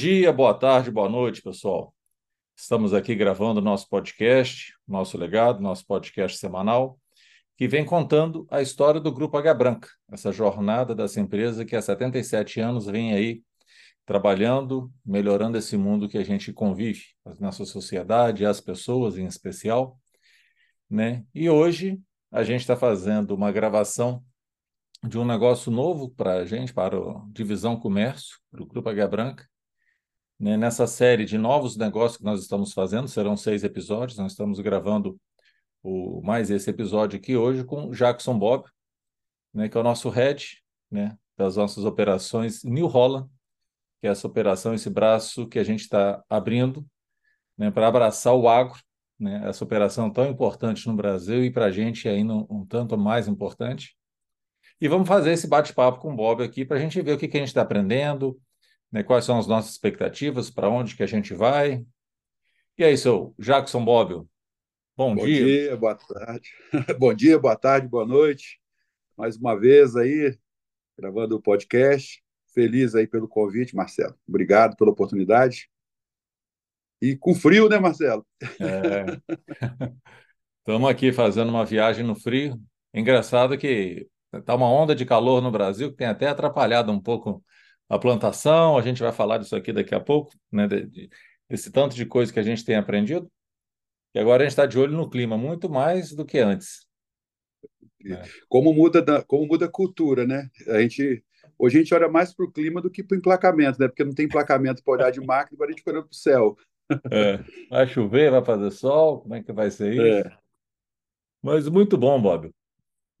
dia, boa tarde, boa noite, pessoal. Estamos aqui gravando nosso podcast, nosso legado, nosso podcast semanal, que vem contando a história do Grupo H Branca, essa jornada dessa empresa que há 77 anos vem aí trabalhando, melhorando esse mundo que a gente convive, a nossa sociedade, as pessoas em especial, né? E hoje a gente está fazendo uma gravação de um negócio novo para a gente, para a Divisão Comércio, para o Grupo H Branca. Né? Nessa série de novos negócios que nós estamos fazendo, serão seis episódios, nós estamos gravando o, mais esse episódio aqui hoje com Jackson Bob, né, que é o nosso head né, das nossas operações New Holland, que é essa operação, esse braço que a gente está abrindo né, para abraçar o agro, né, essa operação tão importante no Brasil e para a gente ainda um, um tanto mais importante. E vamos fazer esse bate-papo com o Bob aqui para a gente ver o que, que a gente está aprendendo, né, quais são as nossas expectativas, para onde que a gente vai. E aí, seu Jackson Bob, bom, Bom dia. dia, boa tarde. Bom dia, boa tarde, boa noite. Mais uma vez aí, gravando o podcast. Feliz aí pelo convite, Marcelo. Obrigado pela oportunidade. E com frio, né, Marcelo? Estamos aqui fazendo uma viagem no frio. Engraçado que está uma onda de calor no Brasil que tem até atrapalhado um pouco a plantação. A gente vai falar disso aqui daqui a pouco, né? de- de- desse tanto de coisa que a gente tem aprendido. E agora a gente está de olho no clima, muito mais do que antes. né? Como muda, da- como muda a cultura, né? A gente, hoje a gente olha mais para o clima do que para o emplacamento, né? Porque não tem emplacamento para olhar de máquina, agora a gente fica olhando para o céu. É, vai chover, vai fazer sol, como é que vai ser isso? É. Mas muito bom, Bob.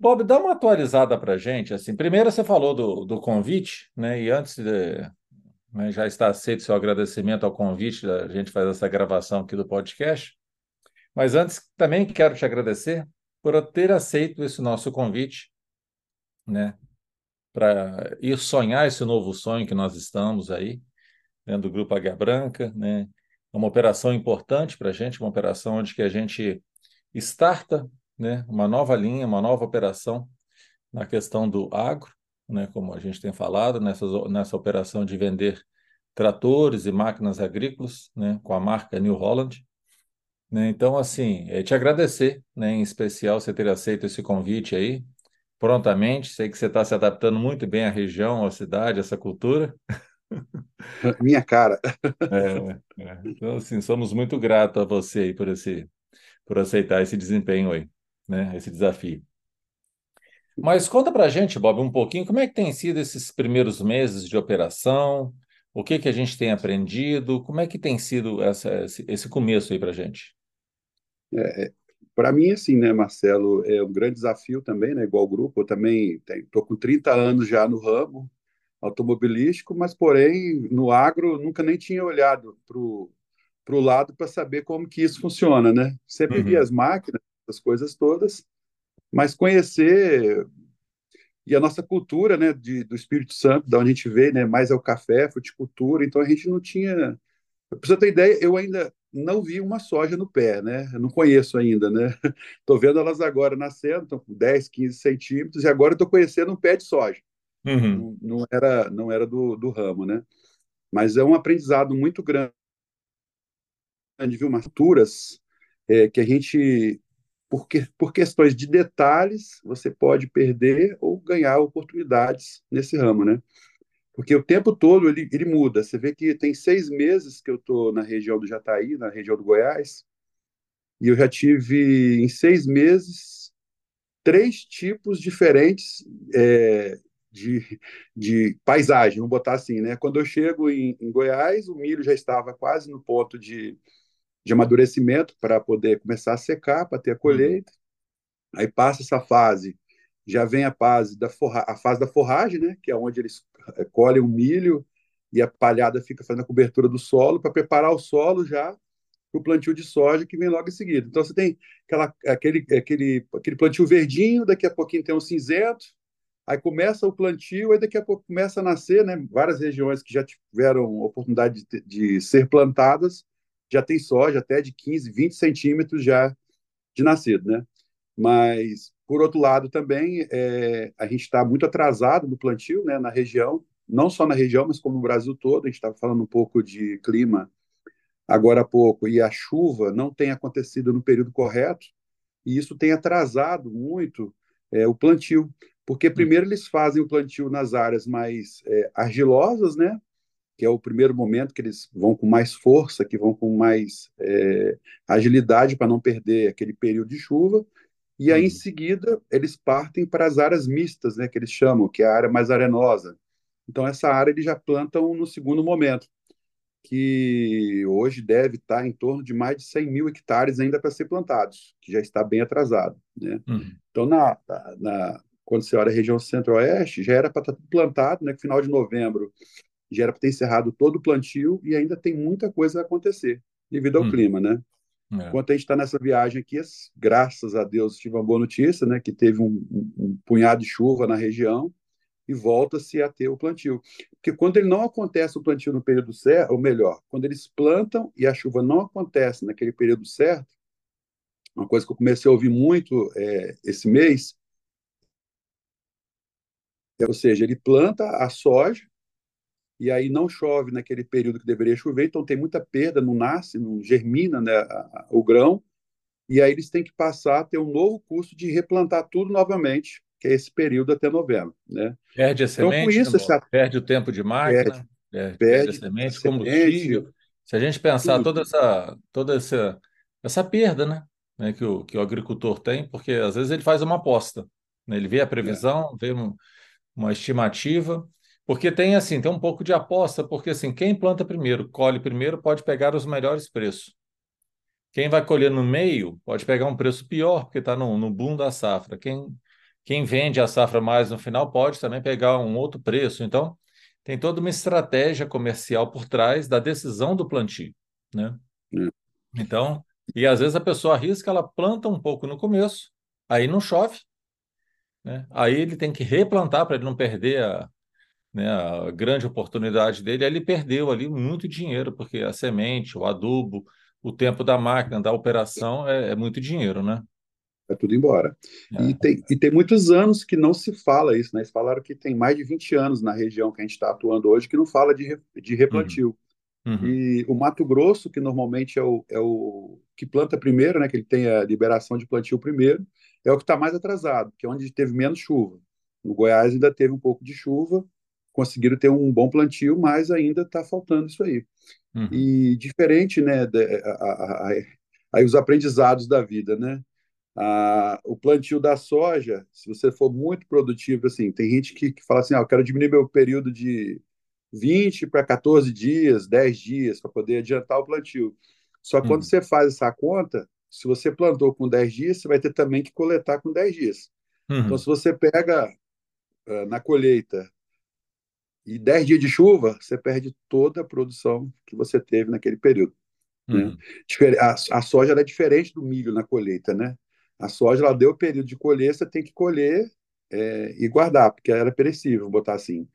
Bob, dá uma atualizada para gente. Assim, primeiro você falou do, do convite, né? E antes de, né, já está aceito seu agradecimento ao convite da gente fazer essa gravação aqui do podcast. Mas antes também quero te agradecer por ter aceito esse nosso convite, né? Para ir sonhar esse novo sonho que nós estamos aí, dentro do Grupo Águia Branca, né? É uma operação importante para a gente, uma operação onde que a gente starta, né? Uma nova linha, uma nova operação na questão do agro, né? Como a gente tem falado, nessa, nessa operação de vender tratores e máquinas agrícolas, né? Com a marca New Holland. Né? Então, assim, é te agradecer, né? Em especial você ter aceito esse convite aí prontamente. Sei que você está se adaptando muito bem à região, à cidade, a essa cultura. Minha cara. É, é. Então, assim, somos muito gratos a você aí por esse, por aceitar esse desempenho aí, né? Esse desafio. Mas conta pra gente, Bob, um pouquinho, como é que tem sido esses primeiros meses de operação? O que que a gente tem aprendido? Como é que tem sido essa, esse, começo aí pra gente? Para mim, assim, né, Marcelo, é um grande desafio também, né? Igual o grupo, eu também estou com 30 anos já no ramo automobilístico, mas, porém, no agro, nunca nem tinha olhado para o lado para saber como que isso funciona, né? Sempre Uhum, as máquinas, as coisas todas, mas conhecer e a nossa cultura, né, de, do Espírito Santo, da onde a gente veio, né, mais é o café, fruticultura, então a gente não tinha para você ter ideia, eu ainda não vi uma soja no pé, né? Eu não conheço ainda, né? Estou vendo elas agora nascendo, estão com 10, 15 centímetros, e agora estou conhecendo um pé de soja. uhum, Não, não era, não era do, do ramo, né? Mas é um aprendizado muito grande, viu? Umas culturas é, que a gente, por, que, por questões de detalhes, você pode perder ou ganhar oportunidades nesse ramo, né? Porque o tempo todo ele, ele muda. Você vê que tem seis meses que eu estou na região do Jataí, na região do Goiás, e eu já tive em seis meses três tipos diferentes é, de, de paisagem, vamos botar assim, né? Quando eu chego em, em Goiás, o milho já estava quase no ponto de, de amadurecimento para poder começar a secar, para ter a colheita. Aí passa essa fase, já vem a fase da, forra, a fase da forragem, né? Que é onde eles eh, colhem o milho e a palhada fica fazendo a cobertura do solo para preparar o solo já para o plantio de soja que vem logo em seguida. Então você tem aquela, aquele, aquele, aquele plantio verdinho, daqui a pouquinho tem um cinzento, aí começa o plantio, aí daqui a pouco começa a nascer, né? Várias regiões que já tiveram oportunidade de, de ser plantadas, já tem soja até de 15, 20 centímetros já de nascido, né? Mas, por outro lado, também é, a gente está muito atrasado no plantio né, na região, não só na região, mas como no Brasil todo. A gente estava falando um pouco de clima agora há pouco, e a chuva não tem acontecido no período correto, e isso tem atrasado muito é, o plantio. Porque primeiro eles fazem o plantio nas áreas mais é, argilosas, né? Que é o primeiro momento que eles vão com mais força, que vão com mais é, agilidade para não perder aquele período de chuva. E aí, em uhum. seguida, eles partem para as áreas mistas, né, que eles chamam, que é a área mais arenosa. Então, essa área eles já plantam no segundo momento, que hoje deve estar em torno de mais de 100 mil hectares ainda para ser plantados, que já está bem atrasado. Né? Uhum. Então, na, na, quando você olha a região centro-oeste, já era para estar tudo plantado, né, final de novembro já era para ter encerrado todo o plantio e ainda tem muita coisa a acontecer devido ao uhum. clima, né? É. Enquanto a gente está nessa viagem aqui, graças a Deus tive uma boa notícia, né? Que teve um, um, um punhado de chuva na região e volta-se a ter o plantio. Porque quando ele não acontece o plantio no período certo, ou melhor, quando eles plantam e a chuva não acontece naquele período certo, uma coisa que eu comecei a ouvir muito é, esse mês, é, ou seja, ele planta a soja e aí não chove naquele período que deveria chover, então tem muita perda, não nasce, não germina né, a, a, o grão, e aí eles têm que passar a ter um novo custo de replantar tudo novamente, que é esse período até novembro. Né? Perde a semente, então, com isso, essa... perde o tempo de máquina, perde, perde, perde a semente, a combustível. Semente, Se a gente pensar tudo. toda essa, toda essa, essa perda né, né, que, o, que o agricultor tem, porque às vezes ele faz uma aposta, né? ele vê a previsão, é. vê um, uma estimativa, porque tem assim, tem um pouco de aposta, porque assim, quem planta primeiro, colhe primeiro, pode pegar os melhores preços. Quem vai colher no meio pode pegar um preço pior, porque está no, no boom da safra. Quem, quem vende a safra mais no final pode também pegar um outro preço. Então, tem toda uma estratégia comercial por trás da decisão do plantio, né? Hum. Então, e às vezes a pessoa arrisca, ela planta um pouco no começo, aí não chove, né? Aí ele tem que replantar para ele não perder a, né, a grande oportunidade dele, ele perdeu ali muito dinheiro, porque a semente, o adubo, o tempo da máquina, da operação é, é muito dinheiro, né? É tudo embora. É. E, tem, e tem muitos anos que não se fala isso, né? Eles falaram que tem mais de 20 anos na região que a gente está atuando hoje que não fala de, de replantio. Uhum. Uhum. E o Mato Grosso, que normalmente é o, é o que planta primeiro, né? Que ele tem a liberação de plantio primeiro, é o que está mais atrasado, que é onde teve menos chuva. No Goiás ainda teve um pouco de chuva, conseguiram ter um bom plantio, mas ainda está faltando isso aí. Uhum. E diferente, né, de, a, a, aí os aprendizados da vida, né? o plantio da soja, se você for muito produtivo, assim, tem gente que, que fala assim, ah, eu quero diminuir meu período de 20 para 14 dias, 10 dias, para poder adiantar o plantio. Só que uhum. quando você faz essa conta, se você plantou com 10 dias, você vai ter também que coletar com 10 dias. Uhum. Então, se você pega uh, na colheita e 10 dias de chuva, você perde toda a produção que você teve naquele período. Né? Uhum. Né? A, a, soja é diferente do milho na colheita, né? A soja, ela deu o período de colher, você tem que colher é, e guardar, porque era perecível, botar assim.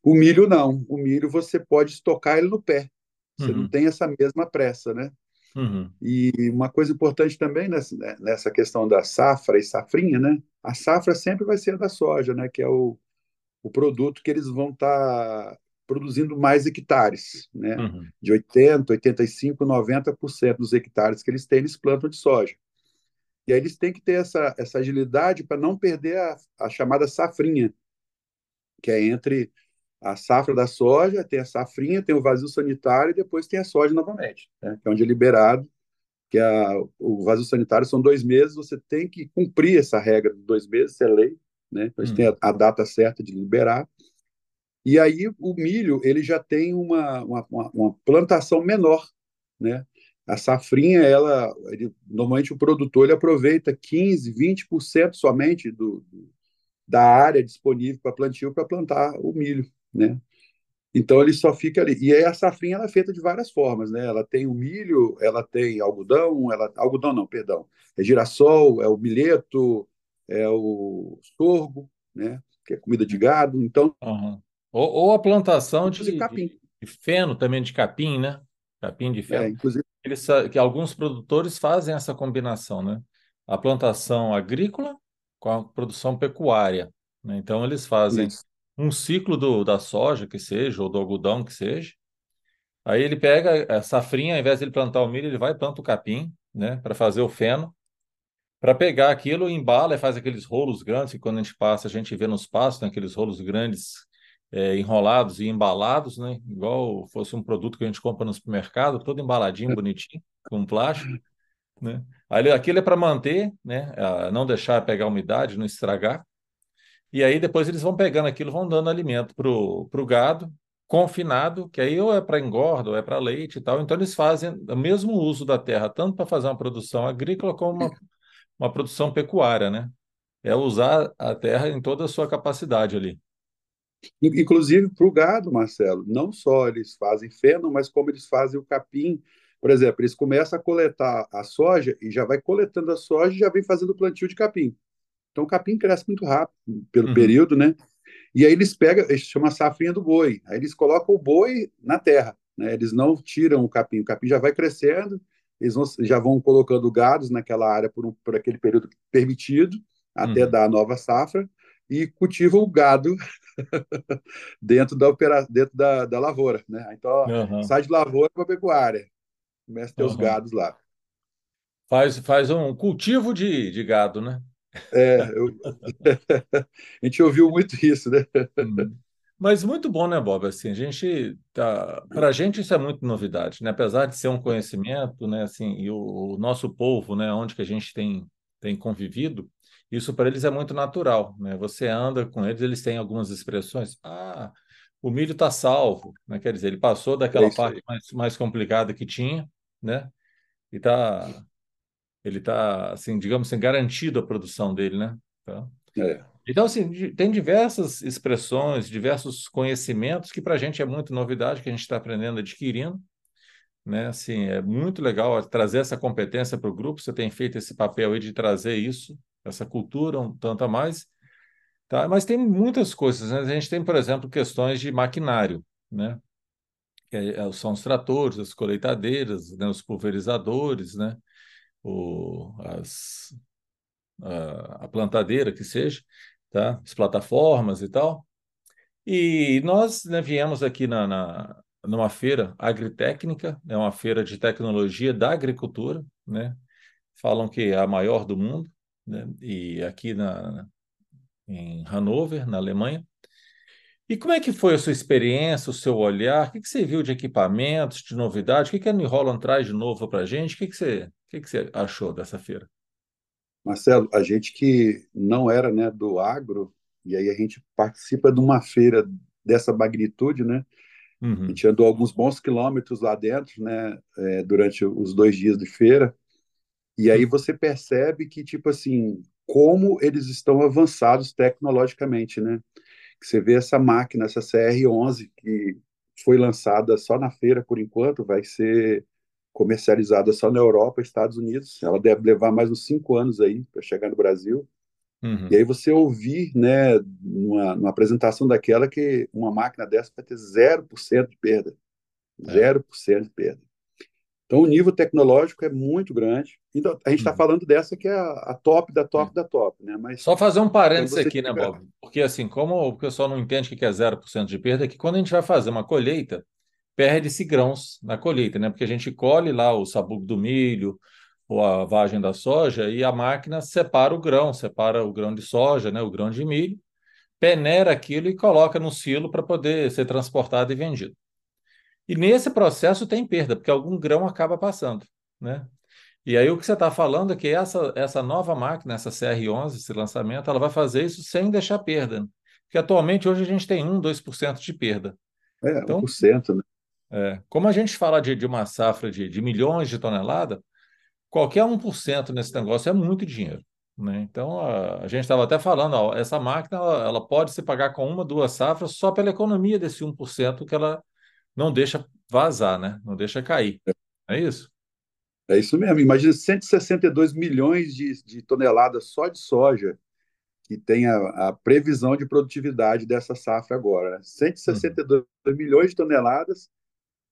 O milho não. O milho você pode estocar ele no pé. Você uhum. não tem essa mesma pressa, né? Uhum. E uma coisa importante também nessa, né, nessa questão da safra e safrinha, né? A safra sempre vai ser a da soja, né? Que é o, o produto que eles vão estar tá produzindo mais hectares, né? Uhum. De 80, 85, 90% dos hectares que eles têm, eles plantam de soja. E aí eles têm que ter essa, essa agilidade para não perder a, a chamada safrinha, que é entre a safra da soja, tem a safrinha, tem o vazio sanitário e depois tem a soja novamente, né? que é onde é liberado, que é a, o vazio sanitário são dois meses, você tem que cumprir essa regra de dois meses, isso é lei, né? Então, a gente hum. tem a, a, data certa de liberar. E aí o milho, ele já tem uma, uma, uma plantação menor, né? A safrinha, ela, ele, normalmente o produtor ele aproveita 15, 20% somente do, do, da área disponível para plantio para plantar o milho né? Então ele só fica ali. E aí a safrinha ela é feita de várias formas, né? Ela tem o milho, ela tem algodão, ela algodão não, perdão, é girassol, é o milheto, é o sorgo, né? Que é comida de gado. Então uhum. ou, ou, a plantação de, capim. de feno também de capim, né? Capim de feno. É, inclusive Eles, que alguns produtores fazem essa combinação, né? A plantação agrícola com a produção pecuária. Né? Então eles fazem Isso um ciclo do, da soja, que seja, ou do algodão, que seja. Aí ele pega a safrinha, ao invés de ele plantar o milho, ele vai e planta o capim, né, para fazer o feno, para pegar aquilo, embala e faz aqueles rolos grandes, que quando a gente passa, a gente vê nos pastos, né, aqueles rolos grandes é, enrolados e embalados, né, igual fosse um produto que a gente compra no supermercado, todo embaladinho, bonitinho, com plástico. Né? Aí, aquilo é para manter, né, não deixar pegar umidade, não estragar. E aí depois eles vão pegando aquilo, vão dando alimento para o gado, confinado, que aí ou é para engorda ou é para leite e tal. Então eles fazem o mesmo uso da terra, tanto para fazer uma produção agrícola como uma, uma produção pecuária, né? É usar a terra em toda a sua capacidade ali. Inclusive para o gado, Marcelo, não só eles fazem feno, mas como eles fazem o capim. Por exemplo, eles começam a coletar a soja e já vai coletando a soja e já vem fazendo o plantio de capim. Então o capim cresce muito rápido pelo uhum. período, né? E aí eles pegam, eles chamam a safrinha do boi. Aí eles colocam o boi na terra, né? Eles não tiram o capim, o capim já vai crescendo, eles vão, já vão colocando gados naquela área por, um, por aquele período permitido, até uhum. dar a nova safra, e cultivam o gado dentro da opera, dentro da, da lavoura, né? Então uhum. sai de lavoura para pecuária, começa a ter os gados lá. Faz, faz um cultivo de, de gado, né? É, eu... a gente ouviu muito isso, né? Hum. Mas muito bom, né, Bob? Assim, a gente tá, para a gente isso é muito novidade, né? Apesar de ser um conhecimento, né? Assim, e o, o nosso povo, né? Onde que a gente tem tem convivido, isso para eles é muito natural, né? Você anda com eles, eles têm algumas expressões. Ah, o milho está salvo, né? Quer dizer, ele passou daquela é parte mais, mais complicada que tinha, né? E está ele está, assim, digamos assim, garantido a produção dele, né? Tá? É. Então, assim, tem diversas expressões, diversos conhecimentos que para a gente é muito novidade, que a gente está aprendendo, adquirindo, né? Assim, é muito legal trazer essa competência para o grupo. Você tem feito esse papel aí de trazer isso, essa cultura um tanto a mais, tá? Mas tem muitas coisas, né? A gente tem, por exemplo, questões de maquinário, né? É, são os tratores, as colheitadeiras, né? os pulverizadores, né? o, as, a, a plantadeira que seja, tá? as plataformas e tal. E nós né, viemos aqui na, na, numa feira agritécnica, é né, uma feira de tecnologia da agricultura, né? falam que é a maior do mundo, né? e aqui na, em Hannover, na Alemanha. E como é que foi a sua experiência, o seu olhar? O que, que você viu de equipamentos, de novidade? O que, que a New Holland traz de novo para a gente? O que, que, você, o que, que você achou dessa feira? Marcelo, a gente que não era né, do agro, e aí a gente participa de uma feira dessa magnitude, né? Uhum. A gente andou alguns bons quilômetros lá dentro, né? É, durante os dois dias de feira. E aí você percebe que, tipo assim, como eles estão avançados tecnologicamente, né? que você vê essa máquina, essa CR11, que foi lançada só na feira por enquanto, vai ser comercializada só na Europa, Estados Unidos. Ela deve levar mais uns cinco anos aí para chegar no Brasil. Uhum. E aí você ouvir, né, numa, numa, apresentação daquela que uma máquina dessa vai ter 0% de perda. É. 0% de perda. Então, o nível tecnológico é muito grande. Então, a gente está uhum. falando dessa que é a, a, top da top da top, né? Mas Só fazer um parênteses aqui, né, Bob? Porque, assim, como o pessoal não entende o que é 0% de perda, é que quando a gente vai fazer uma colheita, perde-se grãos na colheita, né? Porque a gente colhe lá o sabugo do milho ou a vagem da soja e a máquina separa o grão, separa o grão de soja, né? O grão de milho, peneira aquilo e coloca no silo para poder ser transportado e vendido. E nesse processo tem perda, porque algum grão acaba passando, né? E aí o que você está falando é que essa, essa nova máquina, essa CR11, esse lançamento, ela vai fazer isso sem deixar perda. Porque atualmente hoje a gente tem 1, 2% de perda. É, então, 1%, né? É, como a gente fala de, de uma safra de, de milhões de toneladas, qualquer 1% nesse negócio é muito dinheiro. Né? Então, a, a gente estava até falando, ó, essa máquina ela, ela, pode se pagar com uma, duas safras só pela economia desse 1% que ela, não deixa vazar, né? Não deixa cair. É isso? É isso mesmo. Imagina 162 milhões de, de toneladas só de soja que tem a, a, previsão de produtividade dessa safra agora. 162 uhum. milhões de toneladas,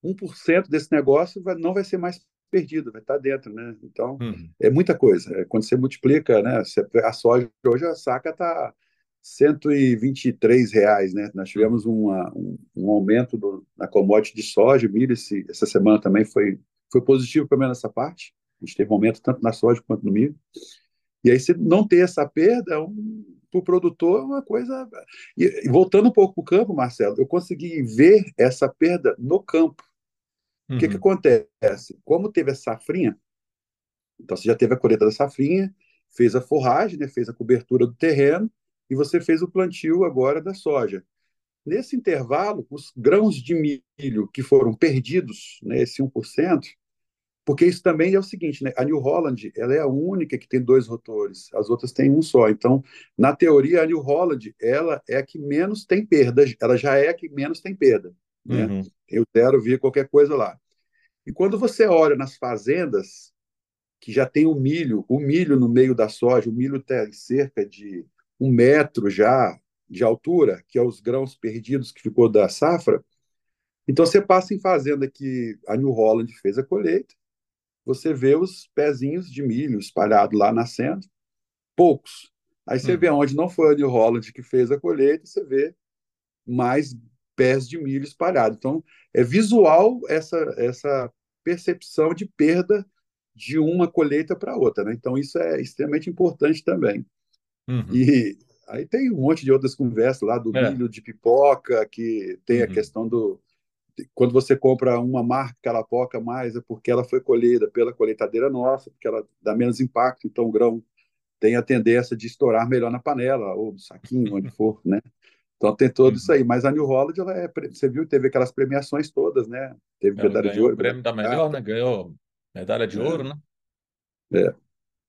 1% desse negócio vai, não vai ser mais perdido, vai estar dentro, né? Então, uhum. é muita coisa. É, quando você multiplica, né? A soja hoje, a saca está 123 reais, né? Nós tivemos uma, um, um, aumento do, na commodity de soja, milho, esse, essa semana também foi, foi positivo pelo menos nessa parte. A gente teve um aumento tanto na soja quanto no milho. E aí, se não ter essa perda, um, para o produtor é uma coisa. E voltando um pouco para o campo, Marcelo, eu consegui ver essa perda no campo. O uhum. que, que acontece? Como teve a safrinha, então você já teve a colheita da safrinha, fez a forragem, né, fez a cobertura do terreno, e você fez o plantio agora da soja. Nesse intervalo, os grãos de milho que foram perdidos, né, esse 1%, porque isso também é o seguinte, né? A New Holland, ela é a única que tem dois rotores, as outras têm um só. Então, na teoria, a New Holland, ela é a que menos tem perda, ela já é a que menos tem perda, né? Uhum. Tem o zero, vir qualquer coisa lá. E quando você olha nas fazendas que já tem o milho, o milho no meio da soja, o milho tem cerca de um metro já de altura, que é os grãos perdidos que ficou da safra. Então você passa em fazenda que a New Holland fez a colheita, você vê os pezinhos de milho espalhados lá nascendo, poucos. Aí você hum. vê onde não foi a New Holland que fez a colheita, você vê mais pés de milho espalhados. Então, é visual essa, essa percepção de perda de uma colheita para outra. Né? Então, isso é extremamente importante também. Uhum. E aí tem um monte de outras conversas lá do é. milho de pipoca, que tem uhum. a questão do, quando você compra uma marca que ela poca mais, é porque ela foi colhida pela colheitadeira nossa, porque ela dá menos impacto, então o grão tem a tendência de estourar melhor na panela ou no saquinho, onde for, né? Então tem tudo isso aí. Mas a New Holland, ela é, você viu, teve aquelas premiações todas, né? Teve ela medalha de ouro. o prêmio da melhor, né? Ganhou medalha de é. ouro, né? É.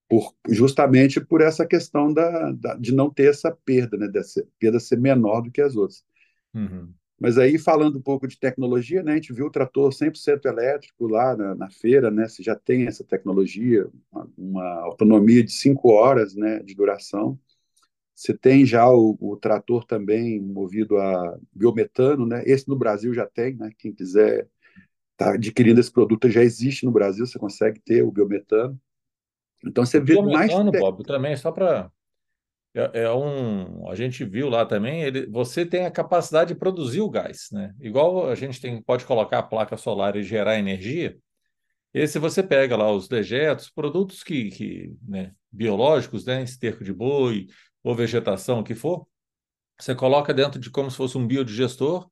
Por, justamente por essa questão da, da, de não ter essa perda, né? Dessa perda ser menor do que as outras. Uhum. Mas aí, falando um pouco de tecnologia, né, a gente viu o trator 100% elétrico lá na, na, feira, né, você já tem essa tecnologia, uma, uma, autonomia de cinco horas né, de duração. Você tem já o, o, trator também movido a biometano, né, esse no Brasil já tem, né, quem quiser tá adquirindo esse produto já existe no Brasil, você consegue ter o biometano. Então você o vê biometano, mais... Bob, também, só para é, é, um. A gente viu lá também, ele, você tem a capacidade de produzir o gás, né? Igual a gente tem, pode colocar a placa solar e gerar energia. Esse você pega lá os dejetos, produtos que, que né, biológicos, né, esterco de boi ou vegetação, que for, você coloca dentro de como se fosse um biodigestor,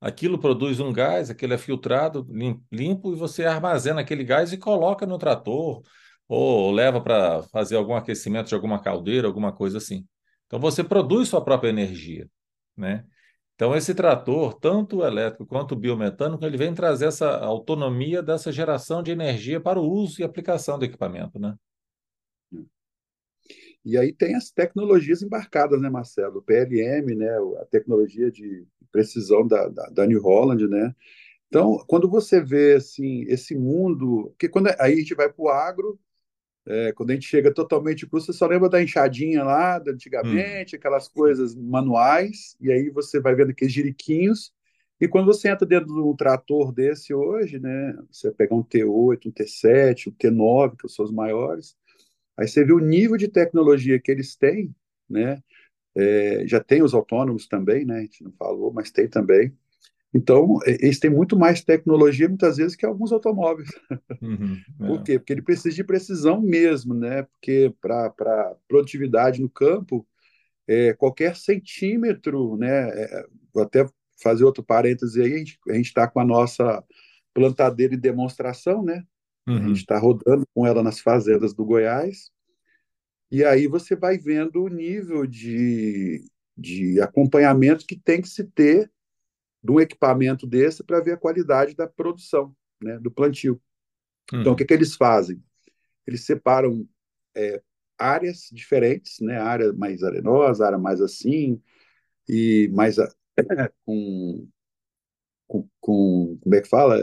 aquilo produz um gás, aquele é filtrado, limpo, e você armazena aquele gás e coloca no trator ou leva para fazer algum aquecimento de alguma caldeira, alguma coisa assim. Então você produz sua própria energia, né? Então esse trator, tanto elétrico quanto o biomecânico, ele vem trazer essa autonomia dessa geração de energia para o uso e aplicação do equipamento, né? E aí tem as tecnologias embarcadas, né, Marcelo? O PLM, né, a tecnologia de precisão da, da, da New Holland, né? Então, quando você vê assim esse mundo, porque quando aí a gente vai para o agro, é, quando a gente chega totalmente cru, você só lembra da enxadinha lá, da antigamente, hum. aquelas coisas manuais, e aí você vai vendo aqueles jiriquinhos. E quando você entra dentro de um trator desse hoje, né, você pega um T8, um T7, um T9, que são os maiores, aí você vê o nível de tecnologia que eles têm, né? É, já tem os autônomos também, né? A gente não falou, mas tem também. Então, eles têm muito mais tecnologia, muitas vezes, que alguns automóveis. Uhum, é. Por quê? Porque ele precisa de precisão mesmo, né? Porque para produtividade no campo, é, qualquer centímetro, né? É, vou até fazer outro parêntese aí, a gente está com a nossa plantadeira de demonstração, né? Uhum. A gente está rodando com ela nas fazendas do Goiás, e aí você vai vendo o nível de, de acompanhamento que tem que se ter de um equipamento desse para ver a qualidade da produção, né, do plantio. Hum. Então, o que, que eles fazem? Eles separam é, áreas diferentes, né, área mais arenosa, área mais assim, e mais a, com, com, com, como é que fala?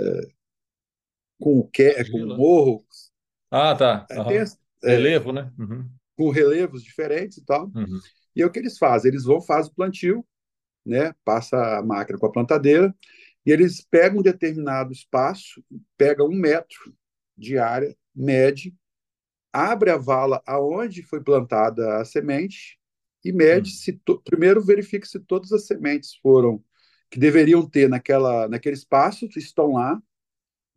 Com o que, com morro. Ah, tá. Uhum. É, Relevo, né? Uhum. Com relevos diferentes e tal. Uhum. E é o que eles fazem? Eles vão, fazem o plantio, né? Passa a máquina com a plantadeira e eles pegam um determinado espaço, pegam um metro de área, mede, abre a vala aonde foi plantada a semente e mede se to... primeiro verifica se todas as sementes foram que deveriam ter naquela naquele espaço estão lá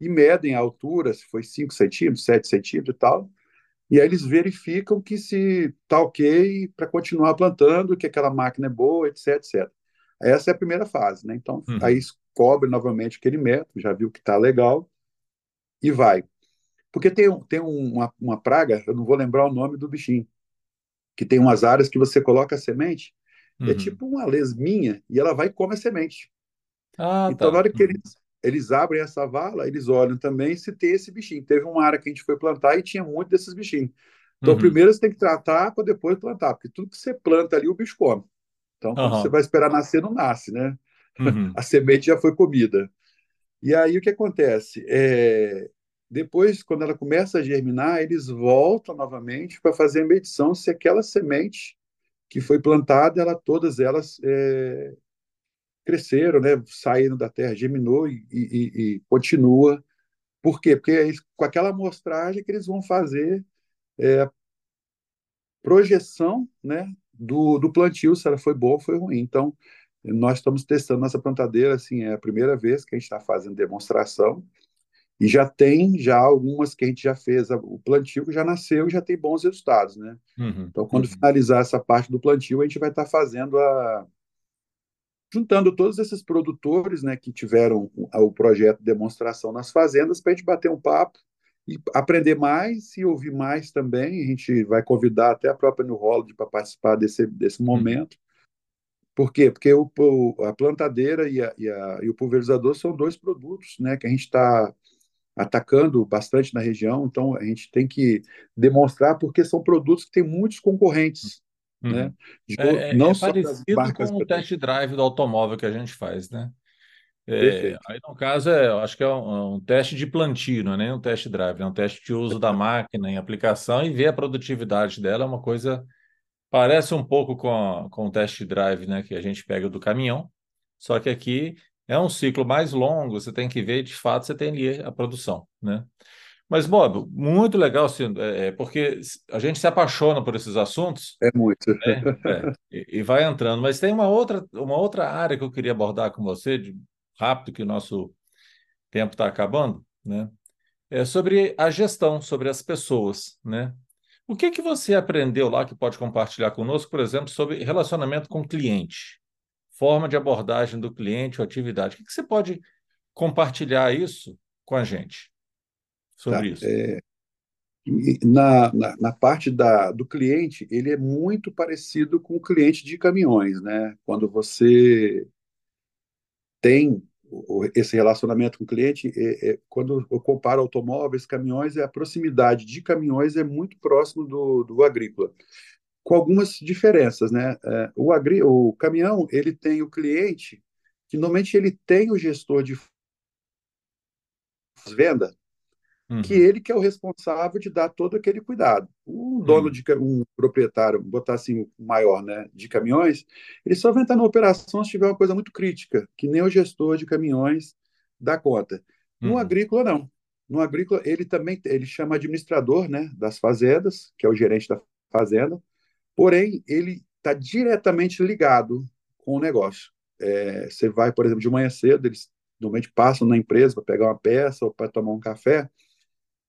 e medem a altura, se foi 5 centímetros, 7 centímetros e tal, e aí eles verificam que se está ok para continuar plantando, que aquela máquina é boa, etc, etc. Essa é a primeira fase, né? Então, uhum. aí cobre novamente aquele método, já viu que está legal, e vai. Porque tem, tem uma, uma praga, eu não vou lembrar o nome do bichinho, que tem umas áreas que você coloca a semente, é uhum. é tipo uma lesminha, e ela vai e come a semente. Ah, então, tá. na hora que eles, eles abrem essa vala, eles olham também se tem esse bichinho. Teve uma área que a gente foi plantar e tinha muito desses bichinhos. Então, uhum. primeiro você tem que tratar para depois plantar, porque tudo que você planta ali, o bicho come. Então, uhum. você vai esperar nascer, não nasce, né? Uhum. A semente já foi comida. E aí o que acontece? É, depois, quando ela começa a germinar, eles voltam novamente para fazer a medição se aquela semente que foi plantada, ela, todas elas é, cresceram, né, saíram da terra, germinou e, e, e continua. Por quê? Porque é com aquela amostragem que eles vão fazer é, projeção né, do, do plantio, se ela foi boa ou foi ruim. Então, nós estamos testando nossa plantadeira, assim, é a primeira vez que a gente está fazendo demonstração, e já tem já algumas que a gente já fez o plantio que já nasceu e já tem bons resultados, né? Uhum, então, quando uhum. finalizar essa parte do plantio, a gente vai estar tá fazendo a juntando todos esses produtores, né, que tiveram o projeto de demonstração nas fazendas para a gente bater um papo e aprender mais e ouvir mais também. A gente vai convidar até a própria New Holland para participar desse, desse uhum. momento. Por quê? Porque o, a plantadeira e, a, e, a, e o pulverizador são dois produtos né, que a gente está atacando bastante na região, então a gente tem que demonstrar porque são produtos que têm muitos concorrentes. Uhum. Né? É, é não é só parecido com o test drive do automóvel que a gente faz, né? É, aí, no caso, é, eu acho que é um, um, teste de plantio, não é nem um test drive, é um teste de uso da máquina em aplicação e ver a produtividade dela é uma coisa. Parece um pouco com, com o test drive né, que a gente pega do caminhão, só que aqui é um ciclo mais longo, você tem que ver, de fato, você tem ali a produção, né? Mas, Bob, muito legal, assim, é, é porque a gente se apaixona por esses assuntos. É muito. Né? É, e, e, vai entrando. Mas tem uma outra, uma outra área que eu queria abordar com você, de, rápido, que o nosso tempo está acabando, né? É sobre a gestão, sobre as pessoas, né? O que que você aprendeu lá que pode compartilhar conosco, por exemplo, sobre relacionamento com o cliente? forma de abordagem do cliente ou atividade. O que, que você pode compartilhar isso com a gente sobre tá, isso? É, na, na, na, parte da, do cliente, ele é muito parecido com o cliente de caminhões, né? Quando você tem esse relacionamento com o cliente, é, é, quando eu comparo automóveis, caminhões, é a proximidade de caminhões é muito próximo do, do agrícola com algumas diferenças, né? É, o, agri, o caminhão ele tem o cliente que normalmente ele tem o gestor de venda, uhum. que ele que é o responsável de dar todo aquele cuidado. Um dono uhum. de um proprietário, botar assim maior, né, de caminhões, ele só vai entrar na operação se tiver uma coisa muito crítica, que nem o gestor de caminhões dá conta. No uhum. agrícola não. No agrícola ele também ele chama administrador, né, das fazendas, que é o gerente da fazenda Porém, ele está diretamente ligado com o negócio. É, você vai, por exemplo, de manhã cedo, eles normalmente passam na empresa para pegar uma peça ou para tomar um café,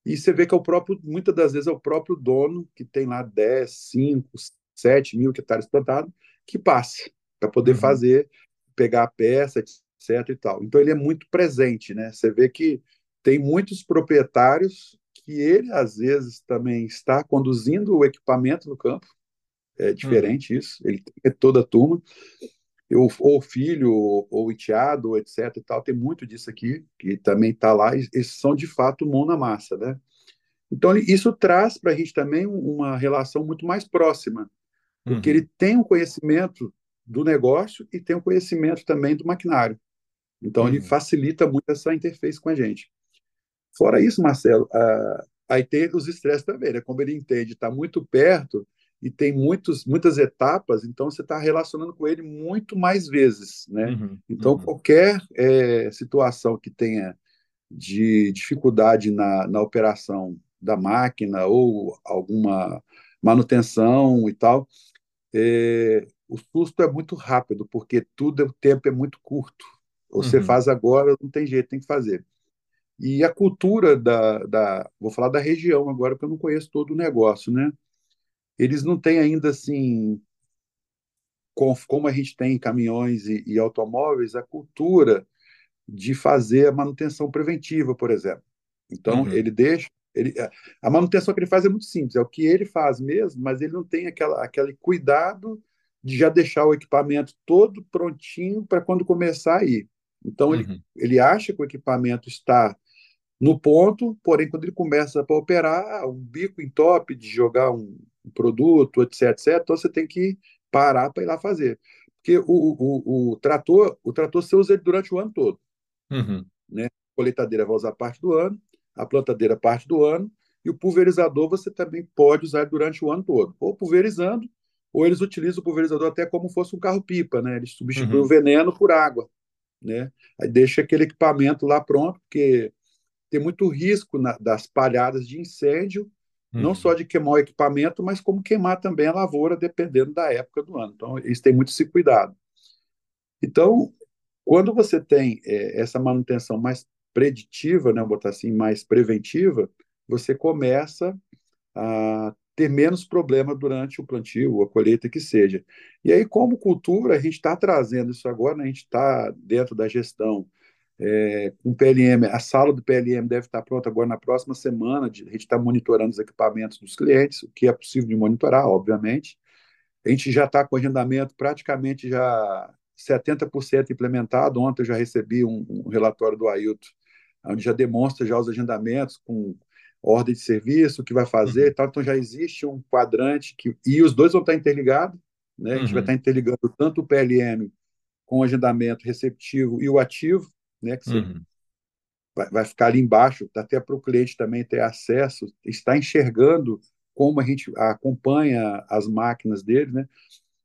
e você vê que é o próprio, muitas das vezes é o próprio dono que tem lá 10, 5, 7 mil hectares plantados, que passa para poder uhum. fazer, pegar a peça, etc. e tal. Então ele é muito presente, né? Você vê que tem muitos proprietários que ele às vezes também está conduzindo o equipamento no campo, é diferente hum. isso, ele tem toda a turma, eu, ou filho, ou, ou enteado, etc e tal, tem muito disso aqui, que também está lá, esses são de fato mão na massa, né? Então, isso traz para a gente também uma relação muito mais próxima, porque uhum. ele tem um conhecimento do negócio e tem um conhecimento também do maquinário. Então, uhum. ele facilita muito essa interface com a gente. Fora isso, Marcelo, uh, aí tem os estresses também, né? Como ele entende, está muito perto, e tem muitos, muitas etapas, então você está relacionando com ele muito mais vezes, né? Uhum, então, uhum. qualquer é, situação que tenha de dificuldade na, na operação da máquina ou alguma manutenção e tal, é, o susto é muito rápido, porque tudo, o tempo é muito curto. Você Uhum, faz agora, não tem jeito, tem que fazer. E a cultura da, da, vou falar da região agora, porque eu não conheço todo o negócio, né? Eles não têm ainda assim, com- como a gente tem em caminhões e, e automóveis, a cultura de fazer a manutenção preventiva, por exemplo. Então, uhum, ele deixa. Ele, a manutenção que ele faz é muito simples, é o que ele faz mesmo, mas ele não tem aquela, aquele cuidado de já deixar o equipamento todo prontinho para quando começar a ir. Então, ele, uhum, ele acha que o equipamento está no ponto, porém, quando ele começa para operar, um bico entope de jogar um, um produto, etc, etc, então você tem que parar para ir lá fazer. Porque o, o, o, trator, o trator você usa ele durante o ano todo uhum, né? A colheitadeira vai usar parte do ano, a plantadeira parte do ano, e o pulverizador você também pode usar durante o ano todo, ou pulverizando, ou eles utilizam o pulverizador até como fosse um carro-pipa, né? Eles substituem o uhum, veneno por água, né? Aí deixa aquele equipamento lá pronto, porque tem muito risco na, das palhadas de incêndio, não só uhum, de queimar o equipamento, mas como queimar também a lavoura, dependendo da época do ano. Então, eles têm muito esse cuidado. Então, quando você tem é, essa manutenção mais preditiva, né, botar assim, mais preventiva, você começa a ter menos problema durante o plantio, a colheita que seja. E aí, como cultura, a gente está trazendo isso agora, né, a gente está dentro da gestão é, com o PLM, a sala do PLM deve estar pronta agora na próxima semana, de, a gente está monitorando os equipamentos dos clientes, o que é possível de monitorar, obviamente. A gente já está com o agendamento praticamente já 70% implementado. Ontem eu já recebi um, um relatório do Ailton, onde já demonstra já os agendamentos com ordem de serviço, o que vai fazer e uhum, tal. Então já existe um quadrante que e os dois vão estar interligados, né? A gente vai estar uhum, interligando tanto o PLM com o agendamento receptivo e o ativo, né? Que você uhum, vai, vai ficar ali embaixo, até para o cliente também ter acesso, está enxergando como a gente acompanha as máquinas dele, né?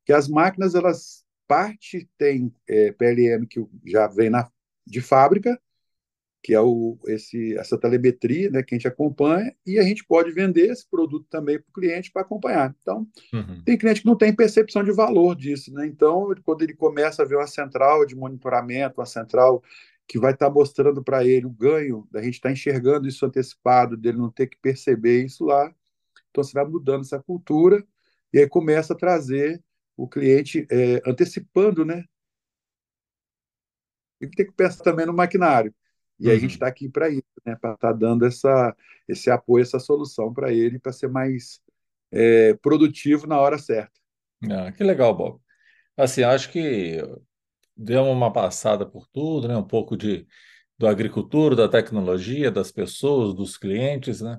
Que as máquinas, elas, parte tem é, PLM que já vem na, de fábrica, que é o, esse, essa telemetria né, que a gente acompanha, e a gente pode vender esse produto também para o cliente para acompanhar. Então, uhum. tem cliente que não tem percepção de valor disso, né? Então, quando ele começa a ver uma central de monitoramento, uma central que vai estar mostrando para ele o ganho, da gente estar enxergando isso antecipado, dele não ter que perceber isso lá, então você vai mudando essa cultura e aí começa a trazer o cliente é, antecipando, né? E tem que pensar também no maquinário. E aí a gente uhum. está aqui para isso, né? Para estar tá dando essa, esse apoio, essa solução para ele, para ser mais é, produtivo na hora certa. Ah, que legal, Bob. Assim, acho que deu uma passada por tudo, né? Um pouco de do agricultura, da tecnologia, das pessoas, dos clientes, né?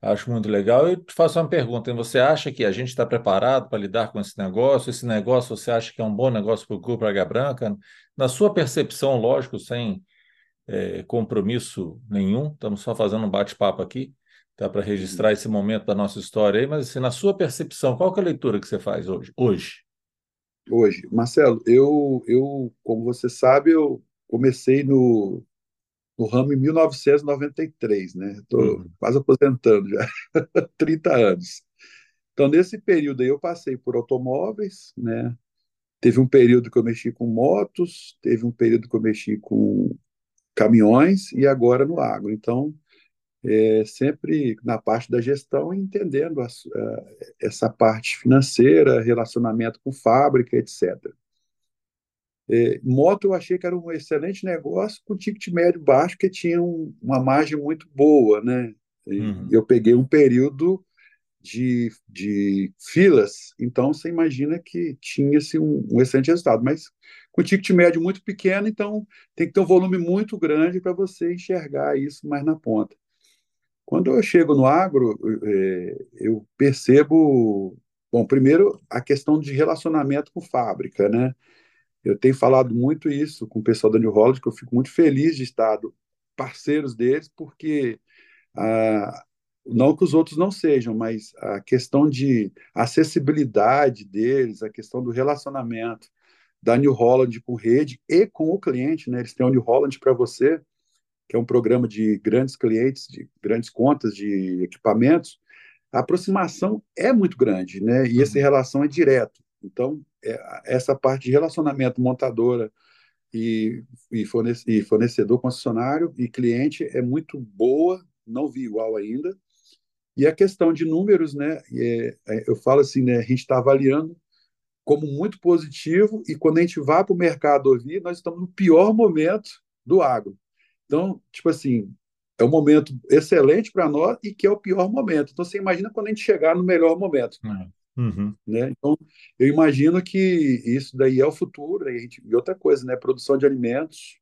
Acho muito legal. Eu te faço uma pergunta. Você acha que a gente está preparado para lidar com esse negócio? Esse negócio você acha que é um bom negócio para o Grupo Águia Branca? Na sua percepção, lógico, sem eh, compromisso nenhum, estamos só fazendo um bate-papo aqui, tá? Para registrar esse momento da nossa história aí, mas assim, na sua percepção, qual é a leitura que você faz hoje? Hoje. Hoje, Marcelo, eu, eu, como você sabe, eu comecei no, no ramo em 1993, né? Estou Uhum, quase aposentando já, 30 anos. Então, nesse período aí, eu passei por automóveis, né? Teve um período que eu mexi com motos, teve um período que eu mexi com caminhões e agora no agro. Então, é sempre na parte da gestão, entendendo a, a, essa parte financeira, relacionamento com fábrica, etc. É, moto eu achei que era um excelente negócio com ticket médio baixo, que tinha um, uma margem muito boa, né? Uhum, eu peguei um período de, de filas, então você imagina que tinha-se um, um excelente resultado, mas com ticket médio muito pequeno, então tem que ter um volume muito grande para você enxergar isso mais na ponta. Quando eu chego no agro, é, eu percebo, bom, primeiro a questão de relacionamento com fábrica, né? Eu tenho falado muito isso com o pessoal da New Holland, que eu fico muito feliz de estar parceiros deles, porque ah, não que os outros não sejam, mas a questão de acessibilidade deles, a questão do relacionamento da New Holland com rede e com o cliente, né? Eles têm o New Holland para você, que é um programa de grandes clientes, de grandes contas de equipamentos. A aproximação é muito grande, né? E essa uhum, relação é direta. Então, é, essa parte de relacionamento montadora e, e, fornecedor concessionário e cliente é muito boa, não vi igual ainda. E a questão de números, né? É, é, eu falo assim, né? A gente está avaliando como muito positivo e quando a gente vai para o mercado ouvir, nós estamos no pior momento do agro. Então, tipo assim, é um momento excelente para nós e que é o pior momento. Então, você imagina quando a gente chegar no melhor momento. É. Uhum. Né? Então, eu imagino que isso daí é o futuro. E, gente, e outra coisa, né? Produção de alimentos.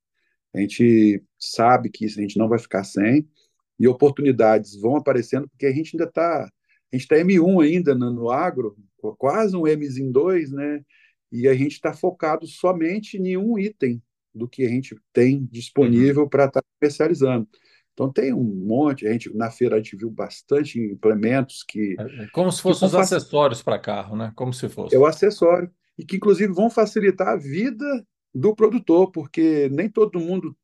A gente sabe que isso a gente não vai ficar sem. E oportunidades vão aparecendo, porque a gente ainda está. A gente está M1 ainda no, no agro, quase um M2, né? E a gente está focado somente em um item do que a gente tem disponível uhum. para estar tá comercializando. Então tem um monte, a gente na feira a gente viu bastante implementos que é, é como se fossem os acessórios para carro, né? Como se fosse. É o acessório e que inclusive vão facilitar a vida do produtor, porque nem todo mundo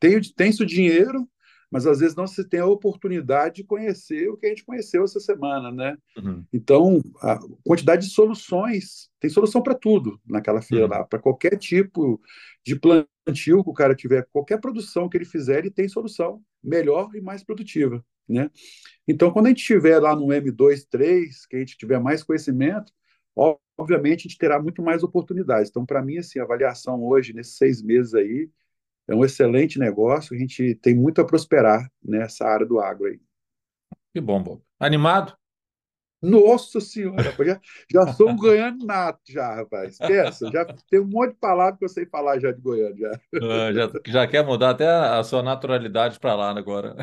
tem tem seu dinheiro mas às vezes não se tem a oportunidade de conhecer o que a gente conheceu essa semana, né? Uhum. Então, a quantidade de soluções, tem solução para tudo naquela feira uhum. lá, para qualquer tipo de plantio que o cara tiver, qualquer produção que ele fizer, ele tem solução melhor e mais produtiva, né? Então, quando a gente estiver lá no M2, 3, que a gente tiver mais conhecimento, obviamente a gente terá muito mais oportunidades. Então, para mim, assim, a avaliação hoje, nesses seis meses aí, é um excelente negócio, a gente tem muito a prosperar nessa área do agro aí. Que bom, Bob. Animado? Nossa senhora, já, já sou um goiano nato já, rapaz. Esqueça, já tem um monte de palavras que eu sei falar já de Goiânia. Já, ah, já, já quer mudar até a sua naturalidade para lá agora.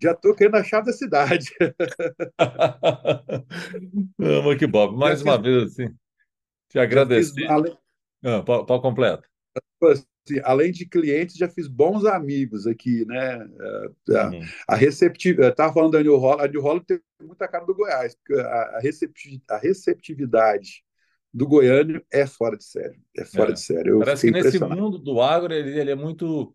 Já estou querendo a chave da cidade. Amo que Bob. Mais já uma fiz, vez, assim, te agradecer. Além... Ah, para completo assim, além de clientes, já fiz bons amigos aqui, né? É, a, uhum. a receptividade, estava falando da New Holland, a New Holland tem muita cara do Goiás, porque a, a receptividade do goiano é fora de sério, é fora é. de sério. Eu Parece que nesse mundo do agro ele, ele, é muito,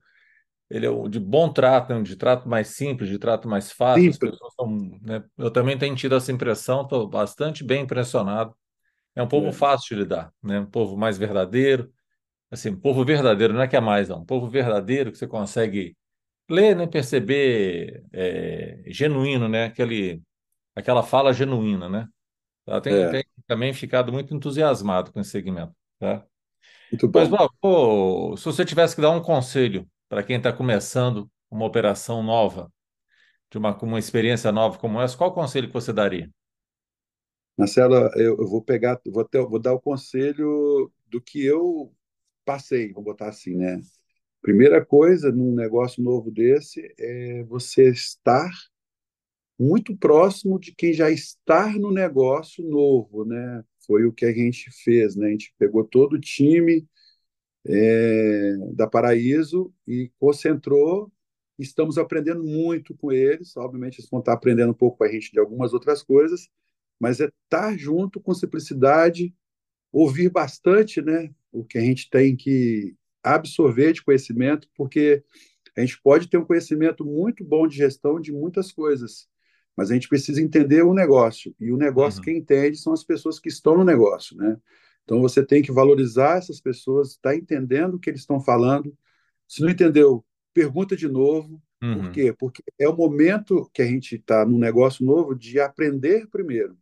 ele é de bom trato, né? de trato mais simples, de trato mais fácil. São, né? Eu também tenho tido essa impressão, estou bastante bem impressionado. É um povo é. fácil de lidar, né? Um povo mais verdadeiro, assim, povo verdadeiro, não é que é mais, não. Um povo verdadeiro que você consegue ler, né, perceber é, genuíno, né, aquele, aquela fala genuína, né. Ela tem, é. tem, também ficado muito entusiasmado com esse segmento, tá? Muito bom. Mas, pô, se você tivesse que dar um conselho para quem está começando uma operação nova, de uma, uma experiência nova como essa, qual conselho que você daria? Marcelo, eu, eu vou pegar, vou, ter, vou dar o conselho do que eu passei, vou botar assim, né? Primeira coisa num negócio novo desse é você estar muito próximo de quem já está no negócio novo, né? Foi o que a gente fez, né? A gente pegou todo o time é, da Paraíso e concentrou. Estamos aprendendo muito com eles. Obviamente, eles vão estar aprendendo um pouco com a gente de algumas outras coisas, mas é estar junto com simplicidade, ouvir bastante, né? O que a gente tem que absorver de conhecimento, porque a gente pode ter um conhecimento muito bom de gestão de muitas coisas, mas a gente precisa entender o negócio. E o negócio, uhum. quem entende, são as pessoas que estão no negócio, né? Então você tem que valorizar essas pessoas, estar tá entendendo o que eles estão falando. Se não entendeu, pergunta de novo. Uhum. Por quê? Porque é o momento que a gente está num negócio novo de aprender primeiro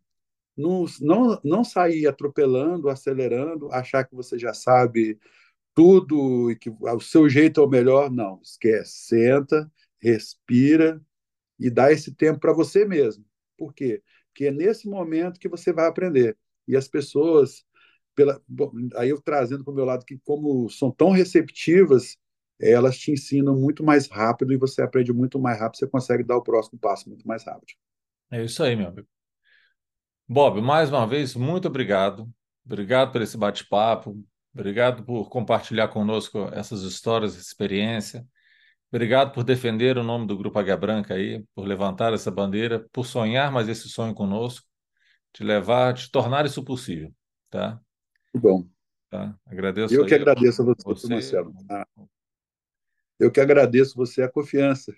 não, não, não sair atropelando, acelerando, achar que você já sabe tudo e que o seu jeito é o melhor. Não, esquece. Senta, respira e dá esse tempo para você mesmo. Por quê? Porque é nesse momento que você vai aprender. E as pessoas, pela, bom, aí eu trazendo para o meu lado que, como são tão receptivas, elas te ensinam muito mais rápido e você aprende muito mais rápido, você consegue dar o próximo passo muito mais rápido. É isso aí, meu amigo. Bob, mais uma vez, muito obrigado. Obrigado por esse bate-papo. Obrigado por compartilhar conosco essas histórias, essa experiência. Obrigado por defender o nome do Grupo Águia Branca aí, por levantar essa bandeira, por sonhar mais esse sonho conosco, de levar, de tornar isso possível, tá? Muito bom. Tá? Agradeço. Eu que agradeço a você, você... Marcelo. Ah, eu que agradeço você a confiança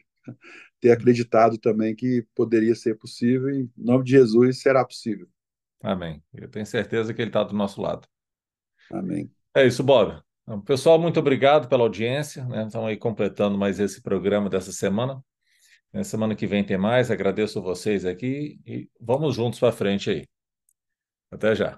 ter acreditado também que poderia ser possível, e em nome de Jesus será possível. Amém. Eu tenho certeza que ele está do nosso lado. Amém. É isso, Bob. Então, pessoal, muito obrigado pela audiência. Né? Estamos aí completando mais esse programa dessa semana. Na semana que vem tem mais. Agradeço vocês aqui e vamos juntos para frente aí. Até já.